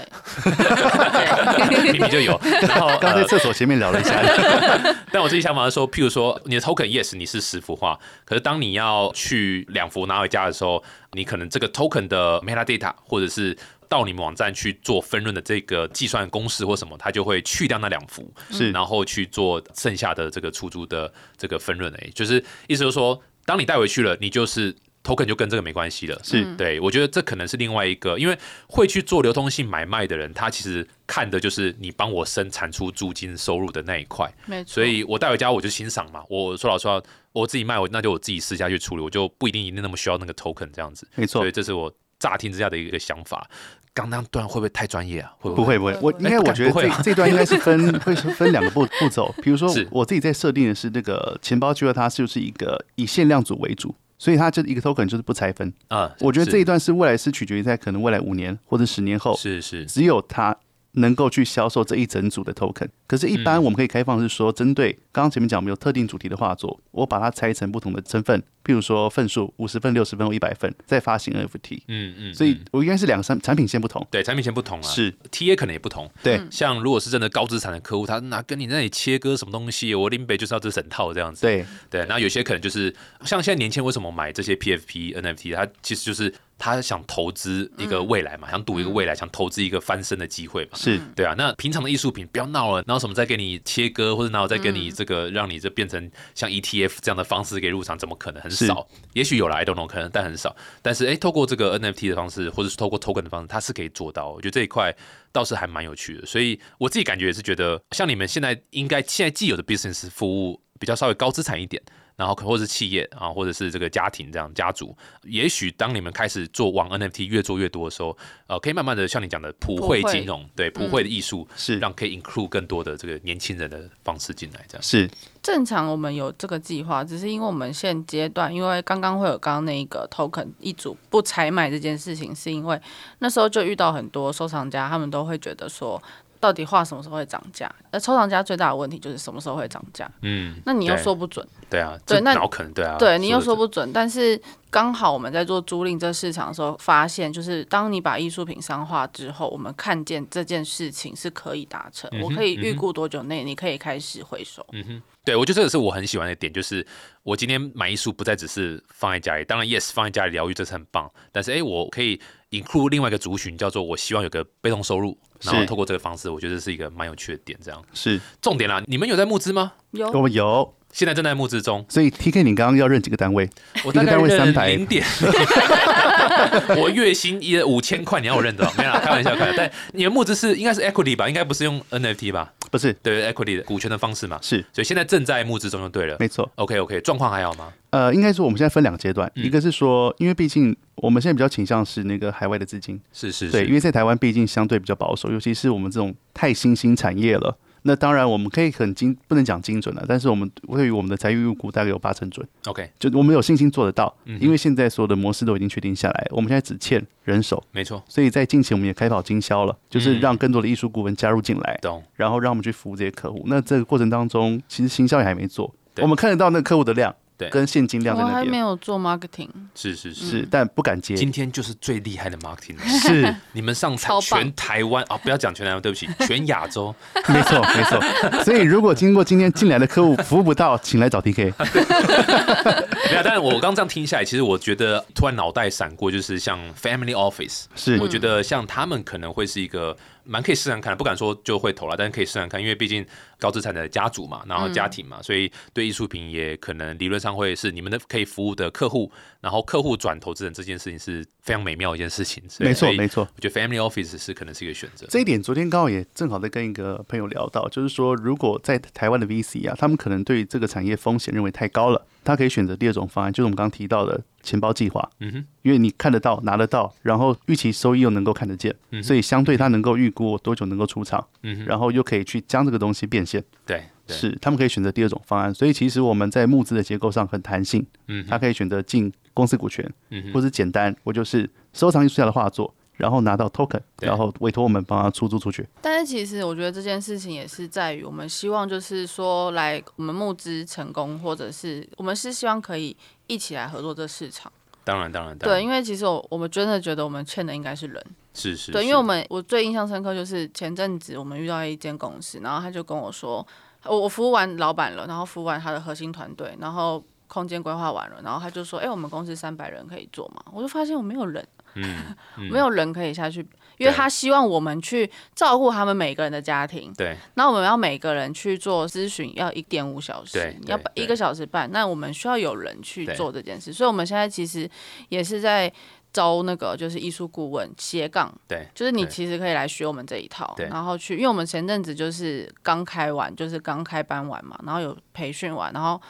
明明就有。然后刚在厕所前面聊了一下，但我自己想法是说，譬如说你的 token yes 你是十幅画，可是当你要去两幅拿回家的时候，你可能这个 token 的 metadata 或者是到你们网站去做分润的这个计算公式或什么，它就会去掉那两幅，是，然后去做剩下的这个出租的这个分润诶，就是意思就是说，当你带回去了，你就是 token 就跟这个没关系了，是对。我觉得这可能是另外一个，因为会去做流通性买卖的人，他其实看的就是你帮我生产出租金收入的那一块，没错。所以我带回家我就欣赏嘛，我说老实话，我自己卖我那就我自己私下去处理，我就不一定一定那么需要那个 token 这样子，没错。所以这是我乍听之下的一个想法。刚刚段会不会太专业啊？会不会不会，我应该我觉得这这段应该是分 会分两个步步骤。比如说我自己在设定的是那个钱包聚合，它就是一个以限量组为主，所以它就一个 token 就是不拆分啊。我觉得这一段是未来是取决于在可能未来五年或者十年后，是是，只有它能够去销售这一整组的 token。可是，一般我们可以开放是说，针对刚刚前面讲我们有特定主题的画作，我把它拆成不同的身份。譬如说份数五十份、六十份或一百份，再发行 NFT。嗯嗯，所以我应该是两三产产品线不同。对，产品线不同啊。是 TA 可能也不同。对，像如果是真的高资产的客户，他拿跟你那里切割什么东西，我林北就是要这整套这样子。对对，那有些可能就是像现在年轻人为什么买这些 PFP NFT，它其实就是他想投资一个未来嘛，想赌一个未来，想投资一个翻身的机会嘛。是对啊。那平常的艺术品不要闹了，然后什么再给你切割，或者然后再给你这个让你这变成像 ETF 这样的方式给入场，怎么可能？很少，也许。有了，I don't know，可能但很少。但是哎，透过这个 NFT 的方式，或者是透过 token 的方式，它是可以做到。我觉得这一块倒是还蛮有趣的。所以我自己感觉也是觉得，像你们现在应该现在既有的 business 服务比较稍微高资产一点。然后可或是企业啊，或者是这个家庭这样家族，也许当你们开始做往 NFT 越做越多的时候，呃，可以慢慢的像你讲的普惠金融，对普惠的艺术是让可以 include 更多的这个年轻人的方式进来，这样是正常。我们有这个计划，只是因为我们现阶段，因为刚刚会有刚刚那一个 token 一组不采买这件事情，是因为那时候就遇到很多收藏家，他们都会觉得说。到底画什么时候会涨价？那收藏家最大的问题就是什么时候会涨价？嗯，那你又说不准。对啊，对，那可能对啊，对你又说不准。但是刚好我们在做租赁这市场的时候，发现就是当你把艺术品商化之后，我们看见这件事情是可以达成。我可以预估多久内你可以开始回收。嗯哼，对我觉得这个是我很喜欢的点，就是我今天买艺术不再只是放在家里，当然 yes 放在家里疗愈这是很棒，但是哎，我可以。include 另外一个族群叫做我希望有个被动收入，然后透过这个方式，我觉得是一个蛮有趣的点。这样是重点啦。你们有在募资吗？有，我们有，现在正在募资中。所以 T K，你刚刚要认几个单位？我大概认零点。我月薪一五千块，你要我认多少？没有，开玩笑，开玩笑。但你的募资是应该是 equity 吧？应该不是用 NFT 吧？不是，对 equity 的股权的方式嘛？是，所以现在正在募资中就对了。没错。OK OK，状况还好吗？呃，应该说我们现在分两个阶段，一个是说，因为毕竟我们现在比较倾向是那个海外的资金，是是，对，因为在台湾毕竟相对比较保守，尤其是我们这种太新兴产业了。那当然我们可以很精，不能讲精准了，但是我们对于我们的财务预估大概有八成准。OK，就我们有信心做得到，因为现在所有的模式都已经确定下来，我们现在只欠人手，没错。所以在近期我们也开跑经销了，就是让更多的艺术顾问加入进来，懂，然后让我们去服务这些客户。那这个过程当中，其实行销也还没做，我们看得到那个客户的量。对，跟现金量在那边。我还没有做 marketing，是是是，但不敢接。今天就是最厉害的 marketing，是你们上台全台湾啊，不要讲全台湾，对不起，全亚洲。没错没错。所以如果经过今天进来的客户服务不到，请来找 TK。没有，但是我刚这样听下来，其实我觉得突然脑袋闪过，就是像 family office，是，我觉得像他们可能会是一个蛮可以试看看，不敢说就会投了，但是可以试看看，因为毕竟高资产的家族嘛，然后家庭嘛，所以对艺术品也可能理论上会是你们的可以服务的客户，然后客户转投资人这件事情是非常美妙一件事情。没错，没错，我觉得 family office 是可能是一个选择。这一点昨天刚好也正好在跟一个朋友聊到，就是说如果在台湾的 VC 啊，他们可能对这个产业风险认为太高了，他可以选择第二种方案，就是我们刚刚提到的。钱包计划，嗯哼，因为你看得到、拿得到，然后预期收益又能够看得见，所以相对他能够预估多久能够出场，嗯然后又可以去将这个东西变现，对，是他们可以选择第二种方案。所以其实我们在募资的结构上很弹性，嗯，他可以选择进公司股权，嗯，或者简单，我就是收藏艺术家的画作。然后拿到 token，然后委托我们帮他出租出去。但是其实我觉得这件事情也是在于我们希望，就是说来我们募资成功，或者是我们是希望可以一起来合作这市场。当然，当然，对，因为其实我我们真的觉得我们欠的应该是人。是是。对，因为我们我最印象深刻就是前阵子我们遇到一间公司，然后他就跟我说，我我服务完老板了，然后服务完他的核心团队，然后空间规划完了，然后他就说，哎，我们公司三百人可以做嘛？我就发现我没有人。嗯，没有人可以下去，因为他希望我们去照顾他们每个人的家庭。对，那我们要每个人去做咨询，要一点五小时，要一个小时半。那我们需要有人去做这件事，所以我们现在其实也是在招那个就是艺术顾问斜杠。对，就是你其实可以来学我们这一套，然后去，因为我们前阵子就是刚开完，就是刚开班完嘛，然后有培训完，然后。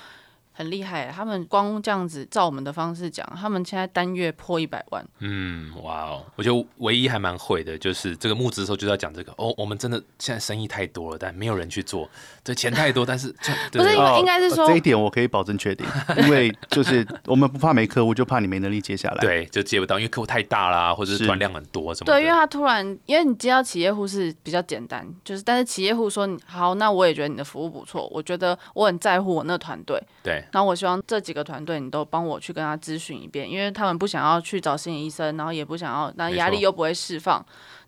很厉害，他们光这样子照我们的方式讲，他们现在单月破一百万。嗯，哇哦，我觉得唯一还蛮会的，就是这个募资的时候就要讲这个哦，我们真的现在生意太多了，但没有人去做，这钱太多，但是不是应该是说这一点我可以保证确定，因为就是我们不怕没客户，就怕你没能力接下来。对，就接不到，因为客户太大啦，或者是团量很多什么。对，因为他突然，因为你接到企业户是比较简单，就是但是企业户说好，那我也觉得你的服务不错，我觉得我很在乎我那团队。对，然后我希望这几个团队你都帮我去跟他咨询一遍，因为他们不想要去找心理医生，然后也不想要，那压力又不会释放。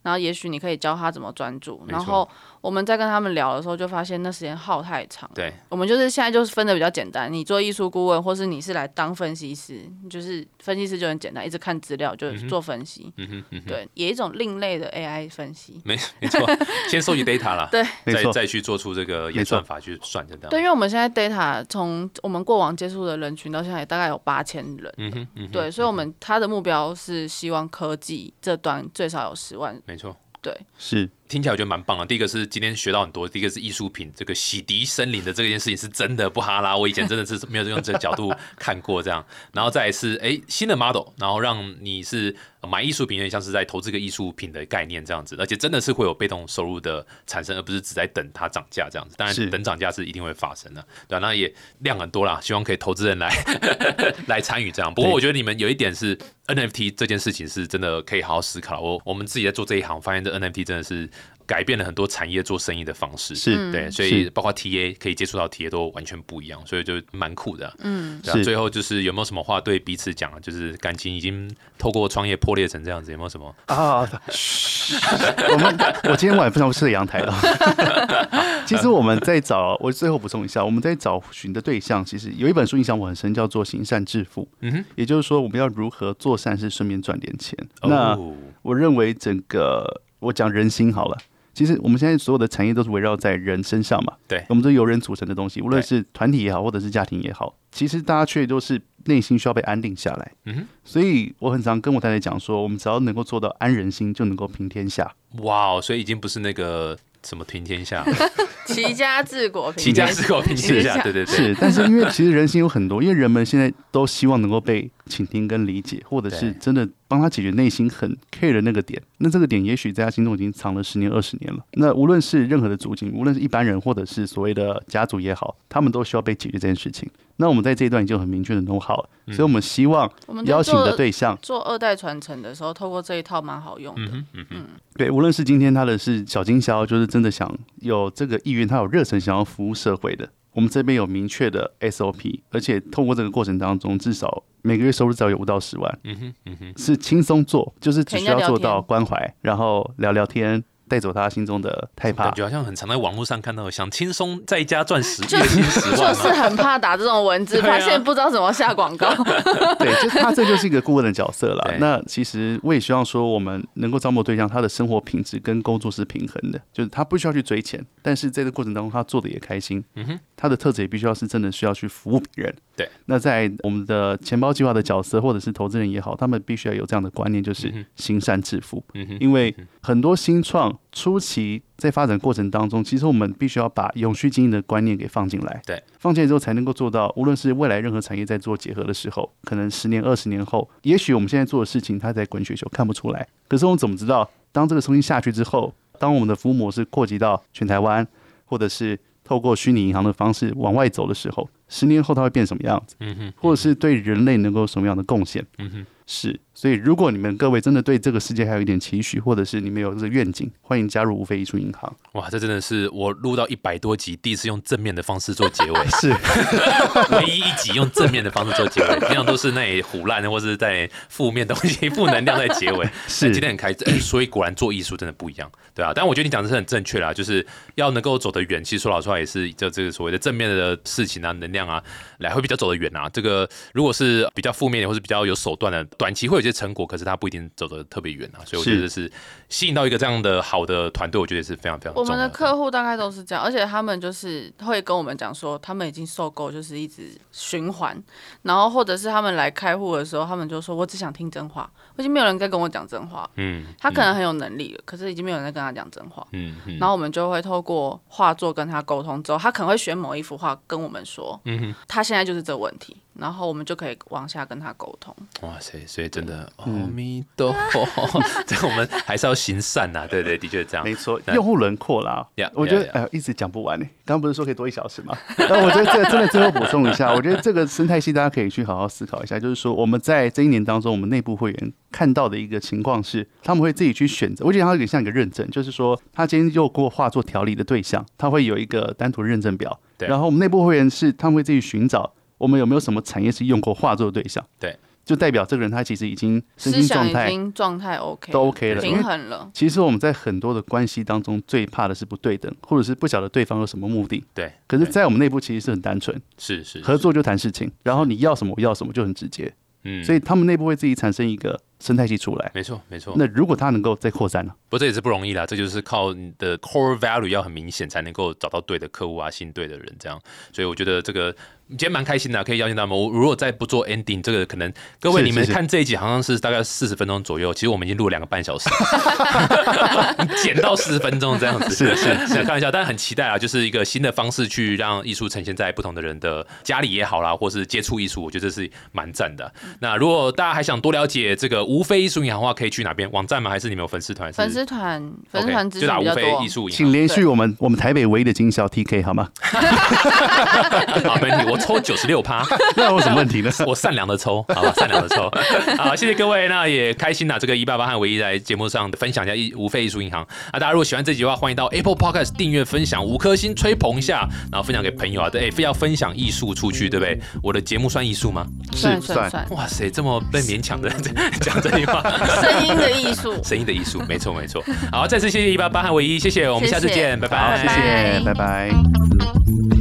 然后也许你可以教他怎么专注，然后我们在跟他们聊的时候就发现那时间耗太长。对，我们就是现在就是分的比较简单，你做艺术顾问，或是你是来当分析师，就是分析师就很简单，一直看资料就做分析。嗯哼，对，也一种另类的 AI 分析。没没错，先收集 data 了，对，再再去做出这个演算法去算这样。对，因为我们现在 data 从我们过往接触的人群到现在大概有八千人。嗯哼，对，所以我们他的目标是希望科技这端最少有十万。没错。对，是听起来我觉得蛮棒的。第一个是今天学到很多，第一个是艺术品这个洗涤森林的这件事情是真的不哈拉，我以前真的是没有用这个角度看过这样。然后再是哎新的 model，然后让你是。买艺术品有点像是在投资个艺术品的概念这样子，而且真的是会有被动收入的产生，而不是只在等它涨价这样子。当然，等涨价是一定会发生的，对那也量很多。啦，希望可以投资人来来参与这样。不过我觉得你们有一点是 NFT 这件事情是真的可以好好思考。我我们自己在做这一行，发现这 NFT 真的是。改变了很多产业做生意的方式，是对，所以包括 TA 可以接触到 TA 都完全不一样，所以就蛮酷的。嗯，是。最后就是有没有什么话对彼此讲？就是感情已经透过创业破裂成这样子，有没有什么啊？我们我今天晚上非常适合阳台了。其实我们在找，我最后补充一下，我们在找寻的对象，其实有一本书印象我很深，叫做《行善致富》。嗯哼，也就是说我们要如何做善事，顺便赚点钱。那我认为整个我讲人心好了。其实我们现在所有的产业都是围绕在人身上嘛，对，我们都由人组成的东西，无论是团体也好，或者是家庭也好，其实大家却都是内心需要被安定下来。嗯哼，所以我很常跟我太太讲说，我们只要能够做到安人心，就能够平天下。哇哦，所以已经不是那个。什么平天下？齐家治国，齐家治国平天下。对对对，是。但是因为其实人心有很多，因为人们现在都希望能够被倾听跟理解，或者是真的帮他解决内心很 care 的那个点。那这个点也许在他心中已经藏了十年、二十年了。那无论是任何的族群，无论是一般人，或者是所谓的家族也好，他们都需要被解决这件事情。那我们在这一段已经很明确的弄好了，所以我们希望邀请的对象做二代传承的时候，透过这一套蛮好用的。嗯嗯嗯，对，无论是今天他的是小经销，就是真的想有这个意愿，他有热忱想要服务社会的，我们这边有明确的 SOP，而且透过这个过程当中，至少每个月收入只要有五到十万。嗯哼嗯哼，是轻松做，就是只需要做到关怀，然后聊聊天。带走他心中的害怕感。觉好像很常在网络上看到，想轻松在家赚十就月薪十就万就。是很怕打这种文字，发现不知道怎么下广告。对，就是他这就是一个顾问的角色了。那其实我也希望说，我们能够招募对象，他的生活品质跟工作是平衡的，就是他不需要去追钱，但是在这个过程当中，他做的也开心。嗯哼，他的特质也必须要是真的需要去服务别人。对，那在我们的钱包计划的角色，或者是投资人也好，他们必须要有这样的观念，就是行善致富。因为很多新创初期在发展过程当中，其实我们必须要把永续经营的观念给放进来。对，放进来之后才能够做到，无论是未来任何产业在做结合的时候，可能十年、二十年后，也许我们现在做的事情它在滚雪球看不出来，可是我们怎么知道，当这个东西下去之后，当我们的服务模式扩及到全台湾，或者是透过虚拟银行的方式往外走的时候，十年后它会变什么样子？嗯哼，或者是对人类能够有什么样的贡献？嗯哼，是，所以如果你们各位真的对这个世界还有一点期许，或者是你们有这个愿景，欢迎加入无非艺术银行。哇，这真的是我录到一百多集第一次用正面的方式做结尾，是，唯一一集用正面的方式做结尾，平常都是那里胡乱或是在负面东西、负能量在结尾。是今天很开心、哎所以果然做艺术真的不一样，对啊。但我觉得你讲的是很正确啦，就是要能够走得远。其实说老实话，也是就这个所谓的正面的事情啊、能量啊，来会比较走得远啊。这个如果是比较负面的，或是比较有手段的，短期会有一些成果，可是他不一定走得特别远啊。所以我觉得是吸引到一个这样的好的团队，我觉得是非常非常重要我们的客户大概都是这样，而且他们就是会跟我们讲说，他们已经受够，就是一直循环，然后或者是他们来开户的时候，他们就说我只想听真话，已经没有人在跟我讲真话，嗯，他可能很有能力了，可是已经没有人在跟他讲真话。嗯嗯然后我们就会透过画作跟他沟通之后，他可能会选某一幅画跟我们说，嗯哼。他现在就是这个问题，然后我们就可以往下跟他沟通。哇塞，所以真的，阿嗯弥陀佛，这个我们还是要行善呐、对对，的确是这样。没错，用户轮廓啦 Yeah，我觉得 yeah, 哎、一直讲不完呢。刚刚不是说可以多一小时吗？那我觉得这个真的最后补充一下，我觉得这个生态系大家可以去好好思考一下，就是说我们在这一年当中，我们内部会员看到的一个情况是，他们会自己去选择，我觉得它有点像一个认证，就是说他今天又过化作调理的对象，他会有一个单独的认证表，对然后我们内部会员是他们会自己寻找我们有没有什么产业是用过画作的对象，对，就代表这个人他其实已经身心状态经状态 OK 都 OK 了，平衡了。其实我们在很多的关系当中，最怕的是不对等，或者是不晓得对方有什么目的。对，可是，在我们内部其实是很单纯，是是合，作就谈事情，然后你要什么我要什么就很直接，嗯。所以他们内部会自己产生一个生态系出来。没错没错。那如果他能够再扩散呢？不过这也是不容易啦，这就是靠你的 core value 要很明显，才能够找到对的客户啊，信对的人这样。所以我觉得这个今天蛮开心的，可以邀请他们。我如果再不做 ending，这个可能各位你们看这一集好像是大概四十分钟左右，其实我们已经录了两个半小时，剪到四十分钟这样子。是是是开玩笑，但很期待啊，就是一个新的方式去让艺术呈现在不同的人的家里也好啦，或是接触艺术，我觉得这是蛮赞的。那如果大家还想多了解这个无非艺术银行的话，可以去哪边网站吗？还是你们有粉丝团？粉丝团粉丝团资就打无非艺。术银请行。联系我们我们台北唯一的经销 TK 好吗？好，没问题，我抽九十六趴，那有什么问题呢？我善良的抽，好吧，善良的抽。好，谢谢各位，那也开心啊，这个一八八和唯一在节目上分享一下艺无非艺术银行啊，大家如果喜欢这集的话，欢迎到 Apple Podcast 订阅、分享五颗星，吹捧一下，然后分享给朋友啊，对，非要分享艺术出去，对不对？我的节目算艺术吗？算是算算，哇塞，这么被勉强的讲这句话，声音的艺术。声音的艺术，没错没错。好，再次谢谢一八八和唯一，谢谢，我们下次见，拜好，拜，谢谢，拜拜拜